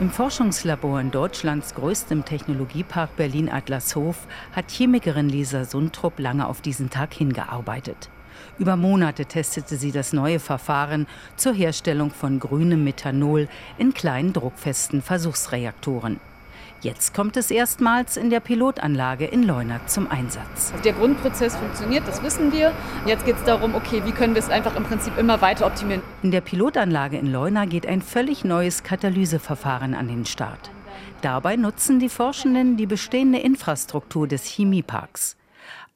Im Forschungslabor in Deutschlands größtem Technologiepark Berlin-Adlershof hat Chemikerin Lisa Sundrup lange auf diesen Tag hingearbeitet. Über Monate testete sie das neue Verfahren zur Herstellung von grünem Methanol in kleinen druckfesten Versuchsreaktoren. Jetzt kommt es erstmals in der Pilotanlage in Leuna zum Einsatz. Der Grundprozess funktioniert, das wissen wir. Jetzt geht es darum, okay, wie können wir es einfach im Prinzip immer weiter optimieren. In der Pilotanlage in Leuna geht ein völlig neues Katalyseverfahren an den Start. Dabei nutzen die Forschenden die bestehende Infrastruktur des Chemieparks.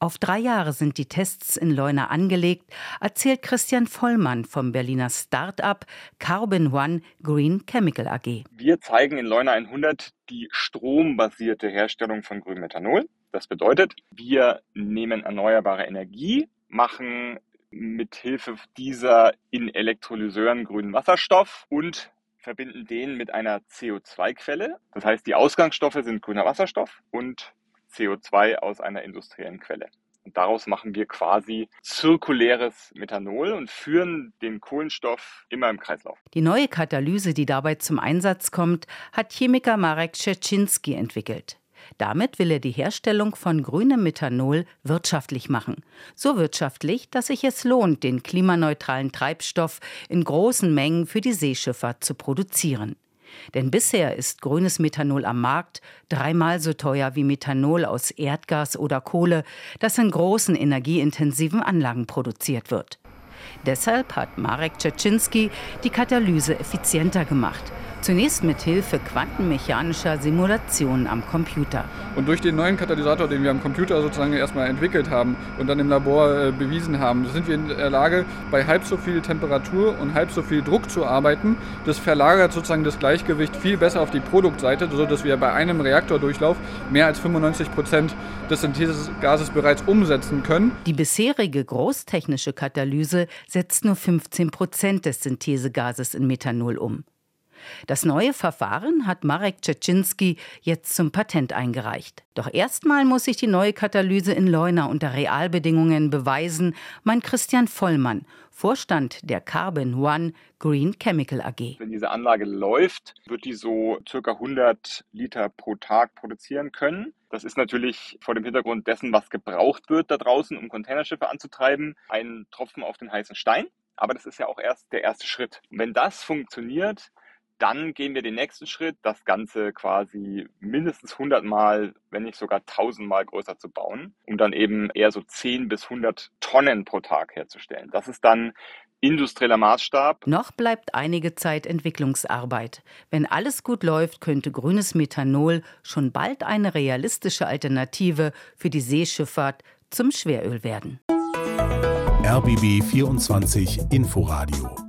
Auf drei Jahre sind die Tests in Leuna angelegt, erzählt Christian Vollmann vom Berliner Start-up Carbon One Green Chemical AG. Wir zeigen in Leuna 100 die strombasierte Herstellung von grünem Methanol. Das bedeutet, wir nehmen erneuerbare Energie, machen mit Hilfe dieser in Elektrolyseuren grünen Wasserstoff und verbinden den mit einer CO2-Quelle. Das heißt, die Ausgangsstoffe sind grüner Wasserstoff und CO2 aus einer industriellen Quelle. Und daraus machen wir quasi zirkuläres Methanol und führen den Kohlenstoff immer im Kreislauf. Die neue Katalyse, die dabei zum Einsatz kommt, hat Chemiker Marek Szczecinski entwickelt. Damit will er die Herstellung von grünem Methanol wirtschaftlich machen. So wirtschaftlich, dass sich es lohnt, den klimaneutralen Treibstoff in großen Mengen für die Seeschifffahrt zu produzieren. Denn bisher ist grünes Methanol am Markt dreimal so teuer wie Methanol aus Erdgas oder Kohle, das in großen energieintensiven Anlagen produziert wird. Deshalb hat Marek Czaczynski die Katalyse effizienter gemacht. Zunächst mit Hilfe quantenmechanischer Simulationen am Computer. Und durch den neuen Katalysator, den wir am Computer sozusagen erstmal entwickelt haben und dann im Labor äh, bewiesen haben, sind wir in der Lage, bei halb so viel Temperatur und halb so viel Druck zu arbeiten. Das verlagert sozusagen das Gleichgewicht viel besser auf die Produktseite, sodass wir bei einem Reaktordurchlauf mehr als 95 Prozent des Synthesegases bereits umsetzen können. Die bisherige großtechnische Katalyse setzt nur 15 Prozent des Synthesegases in Methanol um. Das neue Verfahren hat Marek Czecinski jetzt zum Patent eingereicht. Doch erstmal muss sich die neue Katalyse in Leuna unter Realbedingungen beweisen, meint Christian Vollmann, Vorstand der Carbon One Green Chemical AG. Wenn diese Anlage läuft, wird die so circa 100 Liter pro Tag produzieren können. Das ist natürlich vor dem Hintergrund dessen, was gebraucht wird da draußen, um Containerschiffe anzutreiben, ein Tropfen auf den heißen Stein. Aber das ist ja auch erst der erste Schritt. Und wenn das funktioniert, dann gehen wir den nächsten Schritt, das Ganze quasi mindestens 100 Mal, wenn nicht sogar 1000 Mal größer zu bauen, um dann eben eher so 10 bis 100 Tonnen pro Tag herzustellen. Das ist dann industrieller Maßstab. Noch bleibt einige Zeit Entwicklungsarbeit. Wenn alles gut läuft, könnte grünes Methanol schon bald eine realistische Alternative für die Seeschifffahrt zum Schweröl werden. RBB 24 Inforadio